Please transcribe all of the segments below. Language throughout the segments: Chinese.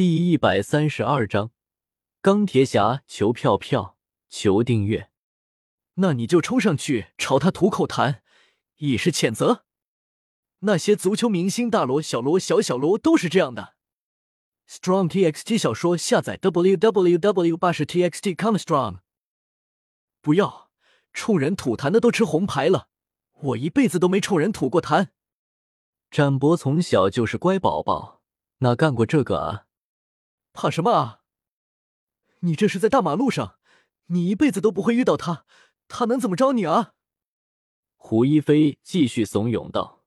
第一百三十二章钢铁侠求票票求订阅，那你就冲上去朝他吐口痰，以示谴责。那些足球明星大罗、小罗、小小罗都是这样的。Strong TXT 小说下载 www 八十 TXT.com strong。不要冲人吐痰的都吃红牌了，我一辈子都没冲人吐过痰。展博从小就是乖宝宝，哪干过这个啊？怕什么啊？你这是在大马路上，你一辈子都不会遇到他，他能怎么着你啊？胡一菲继续怂恿道：“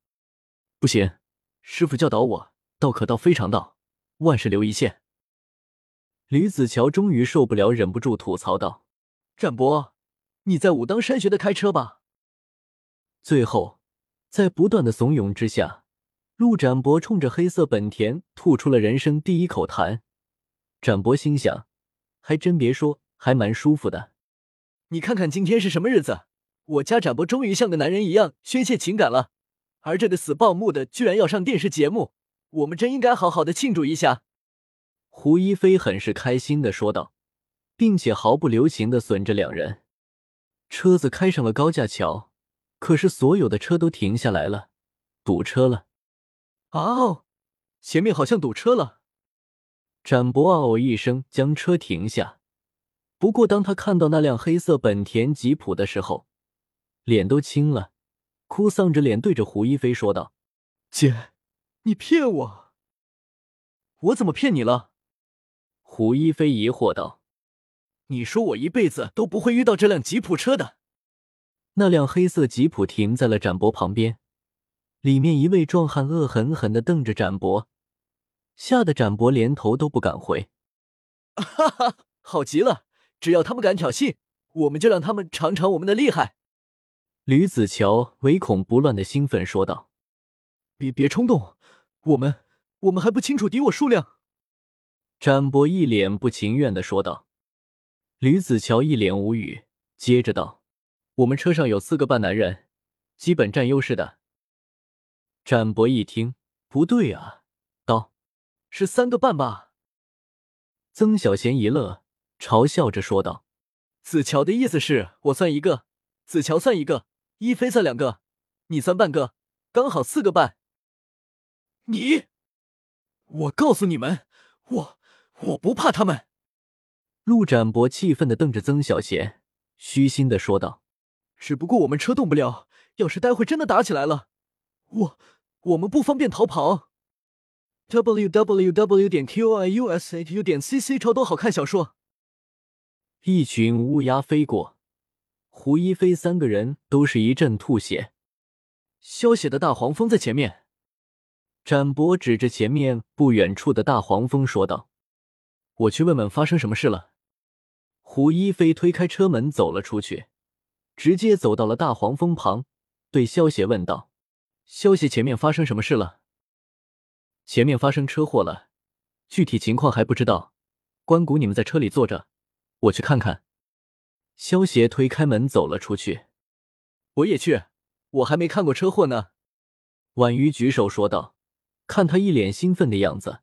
不行，师傅教导我，道可道非常道，万事留一线。”吕子乔终于受不了，忍不住吐槽道：“展博，你在武当山学的开车吧？”最后，在不断的怂恿之下，陆展博冲着黑色本田吐出了人生第一口痰。展博心想，还真别说，还蛮舒服的。你看看今天是什么日子？我家展博终于像个男人一样宣泄情感了，而这个死报幕的居然要上电视节目，我们真应该好好的庆祝一下。胡一菲很是开心的说道，并且毫不留情的损着两人。车子开上了高架桥，可是所有的车都停下来了，堵车了。啊哦，前面好像堵车了。展博啊哦一声将车停下，不过当他看到那辆黑色本田吉普的时候，脸都青了，哭丧着脸对着胡一菲说道：“姐，你骗我！我怎么骗你了？”胡一菲疑惑道：“你说我一辈子都不会遇到这辆吉普车的。”那辆黑色吉普停在了展博旁边，里面一位壮汉恶狠狠的瞪着展博。吓得展博连头都不敢回，哈哈，好极了！只要他们敢挑衅，我们就让他们尝尝我们的厉害。吕子乔唯恐不乱的兴奋说道：“别别冲动，我们我们还不清楚敌我数量。”展博一脸不情愿的说道。吕子乔一脸无语，接着道：“我们车上有四个半男人，基本占优势的。”展博一听，不对啊。是三个半吧？曾小贤一乐，嘲笑着说道：“子乔的意思是我算一个，子乔算一个，一菲算两个，你算半个，刚好四个半。”你，我告诉你们，我我不怕他们。陆展博气愤的瞪着曾小贤，虚心的说道：“只不过我们车动不了，要是待会真的打起来了，我我们不方便逃跑。” W w w 点 q i u s h u 点 c c 超多好看小说。一群乌鸦飞过，胡一菲三个人都是一阵吐血。萧血的大黄蜂在前面。展博指着前面不远处的大黄蜂说道：“我去问问发生什么事了。”胡一菲推开车门走了出去，直接走到了大黄蜂旁，对萧血问道：“萧血，前面发生什么事了？”前面发生车祸了，具体情况还不知道。关谷，你们在车里坐着，我去看看。萧协推开门走了出去。我也去，我还没看过车祸呢。婉瑜举手说道，看他一脸兴奋的样子，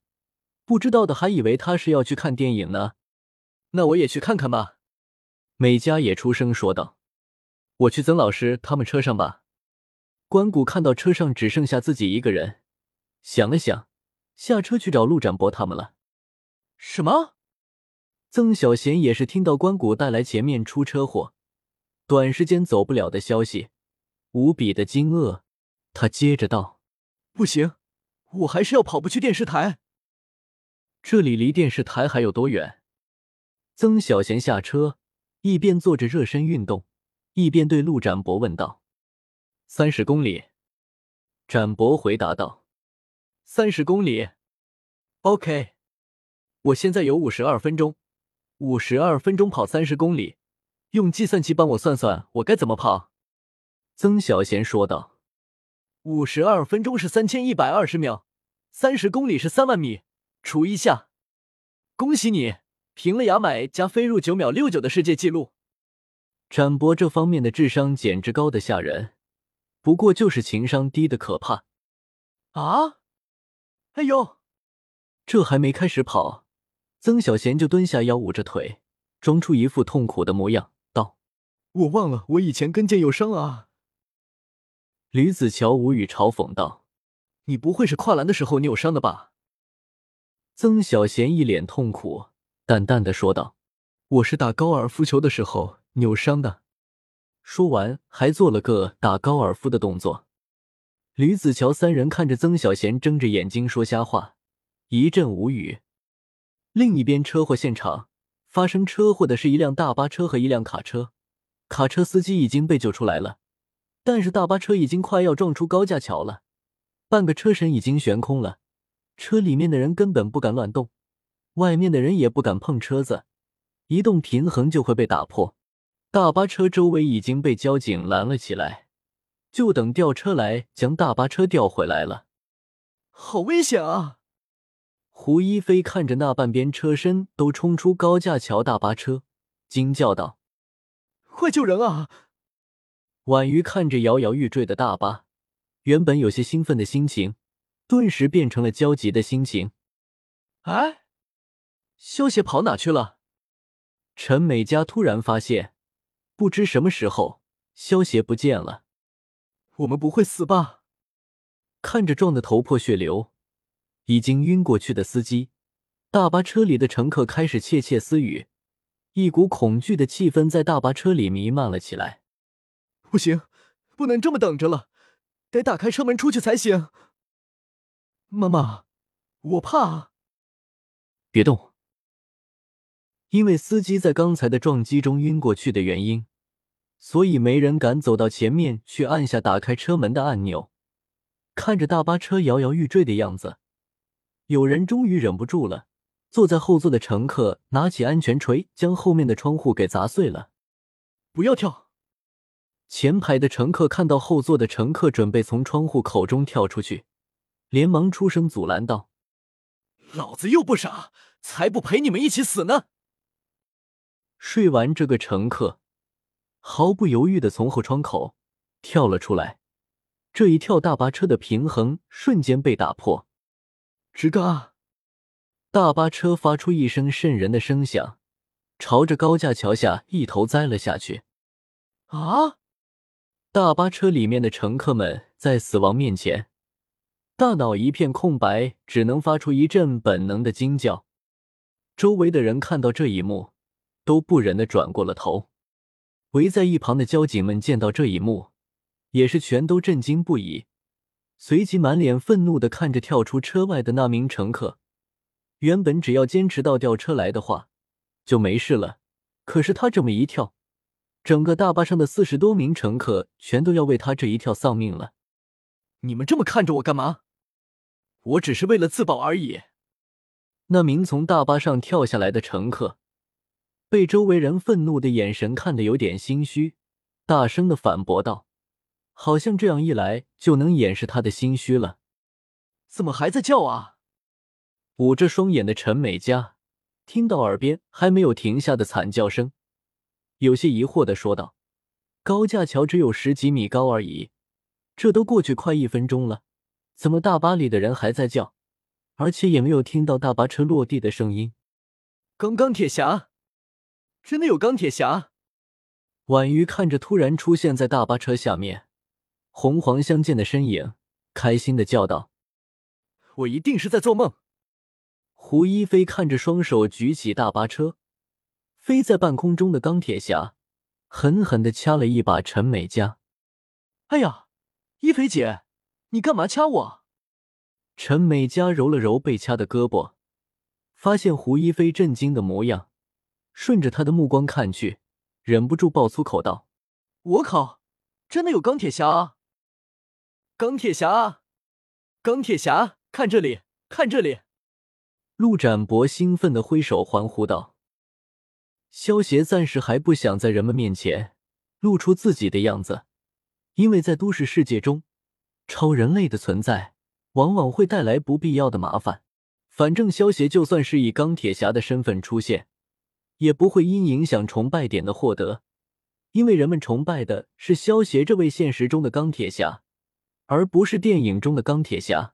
不知道的还以为他是要去看电影呢。那我也去看看吧。美嘉也出声说道，我去曾老师他们车上吧。关谷看到车上只剩下自己一个人，想了想。下车去找陆展博他们了。什么？曾小贤也是听到关谷带来前面出车祸，短时间走不了的消息，无比的惊愕。他接着道：“不行，我还是要跑步去电视台。这里离电视台还有多远？”曾小贤下车，一边做着热身运动，一边对陆展博问道：“三十公里。”展博回答道。三十公里，OK，我现在有五十二分钟，五十二分钟跑三十公里，用计算器帮我算算我该怎么跑。曾小贤说道：“五十二分钟是三千一百二十秒，三十公里是三万米，除一下，恭喜你平了牙买加飞入九秒六九的世界纪录。”展博这方面的智商简直高的吓人，不过就是情商低的可怕啊！哎呦！这还没开始跑，曾小贤就蹲下腰，捂着腿，装出一副痛苦的模样，道：“我忘了，我以前跟腱有伤啊。”吕子乔无语，嘲讽道：“你不会是跨栏的时候扭伤的吧？”曾小贤一脸痛苦，淡淡的说道：“我是打高尔夫球的时候扭伤的。”说完，还做了个打高尔夫的动作。吕子乔三人看着曾小贤睁着眼睛说瞎话。一阵无语。另一边，车祸现场发生车祸的是一辆大巴车和一辆卡车，卡车司机已经被救出来了，但是大巴车已经快要撞出高架桥了，半个车身已经悬空了，车里面的人根本不敢乱动，外面的人也不敢碰车子，一动平衡就会被打破。大巴车周围已经被交警拦了起来，就等吊车来将大巴车吊回来了。好危险啊！胡一菲看着那半边车身都冲出高架桥大巴车，惊叫道：“快救人啊！”婉瑜看着摇摇欲坠的大巴，原本有些兴奋的心情，顿时变成了焦急的心情。哎，萧协跑哪去了？陈美嘉突然发现，不知什么时候萧协不见了。我们不会死吧？看着撞得头破血流。已经晕过去的司机，大巴车里的乘客开始窃窃私语，一股恐惧的气氛在大巴车里弥漫了起来。不行，不能这么等着了，得打开车门出去才行。妈妈，我怕。别动。因为司机在刚才的撞击中晕过去的原因，所以没人敢走到前面去按下打开车门的按钮。看着大巴车摇摇欲坠的样子。有人终于忍不住了，坐在后座的乘客拿起安全锤，将后面的窗户给砸碎了。不要跳！前排的乘客看到后座的乘客准备从窗户口中跳出去，连忙出声阻拦道：“老子又不傻，才不陪你们一起死呢！”睡完，这个乘客毫不犹豫的从后窗口跳了出来，这一跳，大巴车的平衡瞬间被打破。吱嘎！大巴车发出一声瘆人的声响，朝着高架桥下一头栽了下去。啊！大巴车里面的乘客们在死亡面前，大脑一片空白，只能发出一阵本能的惊叫。周围的人看到这一幕，都不忍的转过了头。围在一旁的交警们见到这一幕，也是全都震惊不已。随即满脸愤怒的看着跳出车外的那名乘客。原本只要坚持到吊车来的话，就没事了。可是他这么一跳，整个大巴上的四十多名乘客全都要为他这一跳丧命了。你们这么看着我干嘛？我只是为了自保而已。那名从大巴上跳下来的乘客，被周围人愤怒的眼神看得有点心虚，大声的反驳道。好像这样一来就能掩饰他的心虚了，怎么还在叫啊？捂着双眼的陈美嘉听到耳边还没有停下的惨叫声，有些疑惑的说道：“高架桥只有十几米高而已，这都过去快一分钟了，怎么大巴里的人还在叫，而且也没有听到大巴车落地的声音？”钢钢铁侠，真的有钢铁侠！婉瑜看着突然出现在大巴车下面。红黄相间的身影，开心的叫道：“我一定是在做梦。”胡一菲看着双手举起大巴车，飞在半空中的钢铁侠，狠狠的掐了一把陈美嘉。“哎呀，一菲姐，你干嘛掐我？”陈美嘉揉了揉被掐的胳膊，发现胡一菲震惊的模样，顺着他的目光看去，忍不住爆粗口道：“我靠，真的有钢铁侠啊！”钢铁侠，钢铁侠，看这里，看这里！陆展博兴奋的挥手欢呼道：“萧协暂时还不想在人们面前露出自己的样子，因为在都市世界中，超人类的存在往往会带来不必要的麻烦。反正萧协就算是以钢铁侠的身份出现，也不会因影响崇拜点的获得，因为人们崇拜的是萧协这位现实中的钢铁侠。”而不是电影中的钢铁侠。